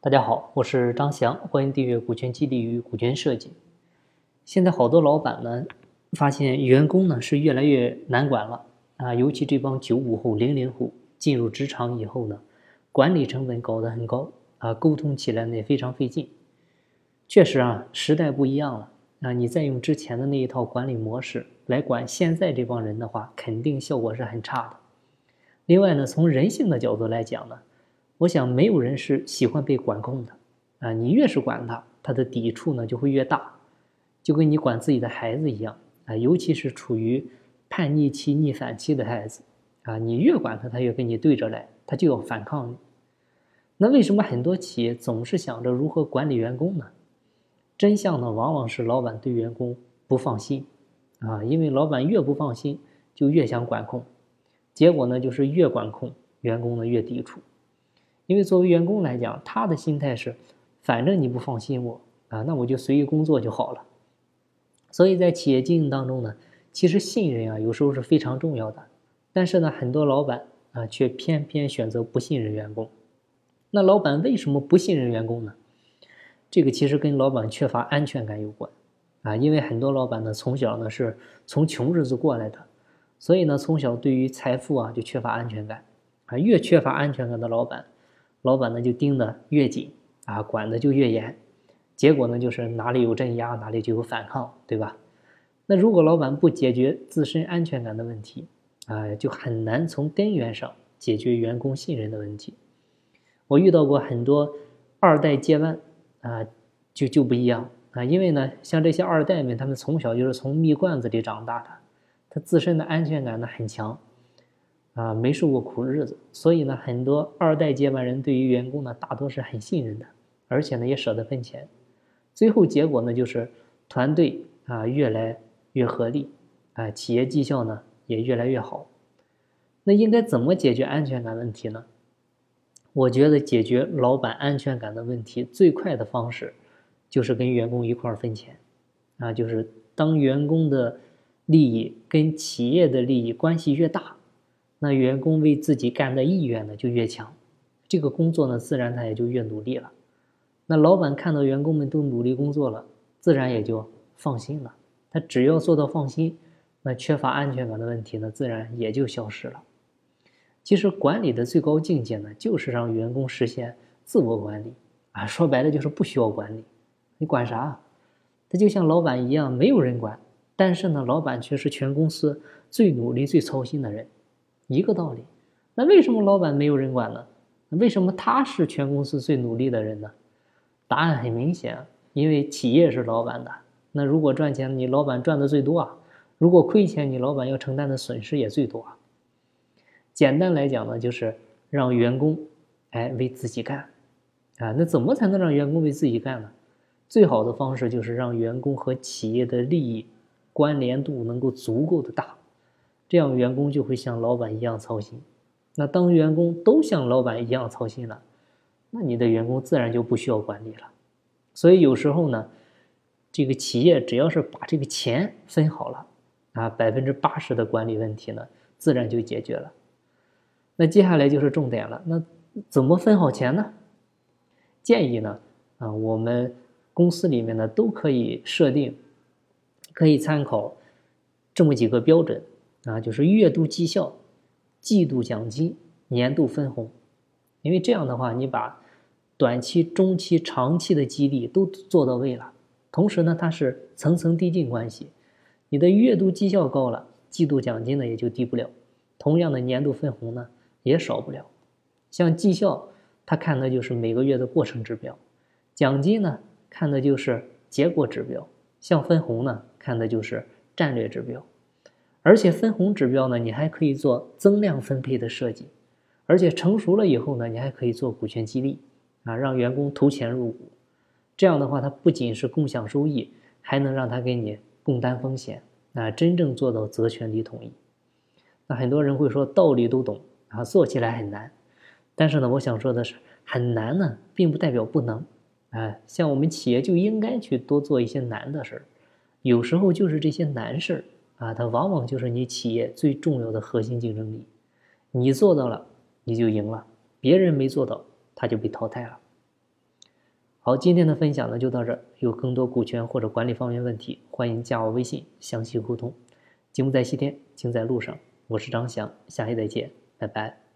大家好，我是张翔，欢迎订阅《股权激励与股权设计》。现在好多老板呢，发现员工呢是越来越难管了啊，尤其这帮九五后、零零后进入职场以后呢，管理成本搞得很高啊，沟通起来呢也非常费劲。确实啊，时代不一样了啊，你再用之前的那一套管理模式来管现在这帮人的话，肯定效果是很差的。另外呢，从人性的角度来讲呢。我想，没有人是喜欢被管控的，啊，你越是管他，他的抵触呢就会越大，就跟你管自己的孩子一样，啊，尤其是处于叛逆期、逆反期的孩子，啊，你越管他，他越跟你对着来，他就要反抗你。那为什么很多企业总是想着如何管理员工呢？真相呢，往往是老板对员工不放心，啊，因为老板越不放心，就越想管控，结果呢，就是越管控，员工呢越抵触。因为作为员工来讲，他的心态是，反正你不放心我啊，那我就随意工作就好了。所以在企业经营当中呢，其实信任啊有时候是非常重要的。但是呢，很多老板啊却偏偏选择不信任员工。那老板为什么不信任员工呢？这个其实跟老板缺乏安全感有关啊。因为很多老板呢从小呢是从穷日子过来的，所以呢从小对于财富啊就缺乏安全感啊。越缺乏安全感的老板。老板呢就盯得越紧啊，管的就越严，结果呢就是哪里有镇压，哪里就有反抗，对吧？那如果老板不解决自身安全感的问题啊，就很难从根源上解决员工信任的问题。我遇到过很多二代接班啊，就就不一样啊，因为呢，像这些二代们，他们从小就是从蜜罐子里长大的，他自身的安全感呢很强。啊，没受过苦日子，所以呢，很多二代接班人对于员工呢，大多是很信任的，而且呢，也舍得分钱。最后结果呢，就是团队啊越来越合力，啊，企业绩效呢也越来越好。那应该怎么解决安全感问题呢？我觉得解决老板安全感的问题最快的方式，就是跟员工一块分钱，啊，就是当员工的利益跟企业的利益关系越大。那员工为自己干的意愿呢就越强，这个工作呢自然他也就越努力了。那老板看到员工们都努力工作了，自然也就放心了。他只要做到放心，那缺乏安全感的问题呢自然也就消失了。其实管理的最高境界呢，就是让员工实现自我管理啊，说白了就是不需要管理，你管啥？他就像老板一样，没有人管，但是呢，老板却是全公司最努力、最操心的人。一个道理，那为什么老板没有人管呢？为什么他是全公司最努力的人呢？答案很明显，因为企业是老板的。那如果赚钱，你老板赚的最多啊；如果亏钱，你老板要承担的损失也最多啊。简单来讲呢，就是让员工，哎，为自己干，啊，那怎么才能让员工为自己干呢？最好的方式就是让员工和企业的利益关联度能够足够的大。这样员工就会像老板一样操心，那当员工都像老板一样操心了，那你的员工自然就不需要管理了。所以有时候呢，这个企业只要是把这个钱分好了，啊，百分之八十的管理问题呢，自然就解决了。那接下来就是重点了，那怎么分好钱呢？建议呢，啊，我们公司里面呢都可以设定，可以参考这么几个标准。啊，就是月度绩效、季度奖金、年度分红，因为这样的话，你把短期、中期、长期的激励都做到位了。同时呢，它是层层递进关系，你的月度绩效高了，季度奖金呢也就低不了，同样的年度分红呢也少不了。像绩效，它看的就是每个月的过程指标；奖金呢，看的就是结果指标；像分红呢，看的就是战略指标。而且分红指标呢，你还可以做增量分配的设计，而且成熟了以后呢，你还可以做股权激励，啊，让员工投钱入股，这样的话，它不仅是共享收益，还能让他给你共担风险，啊，真正做到责权利统一。那很多人会说道理都懂啊，做起来很难，但是呢，我想说的是，很难呢，并不代表不能，啊，像我们企业就应该去多做一些难的事儿，有时候就是这些难事儿。啊，它往往就是你企业最重要的核心竞争力，你做到了，你就赢了；别人没做到，他就被淘汰了。好，今天的分享呢就到这儿。有更多股权或者管理方面问题，欢迎加我微信详细沟通。节目在西天，精在路上。我是张翔，下期再见，拜拜。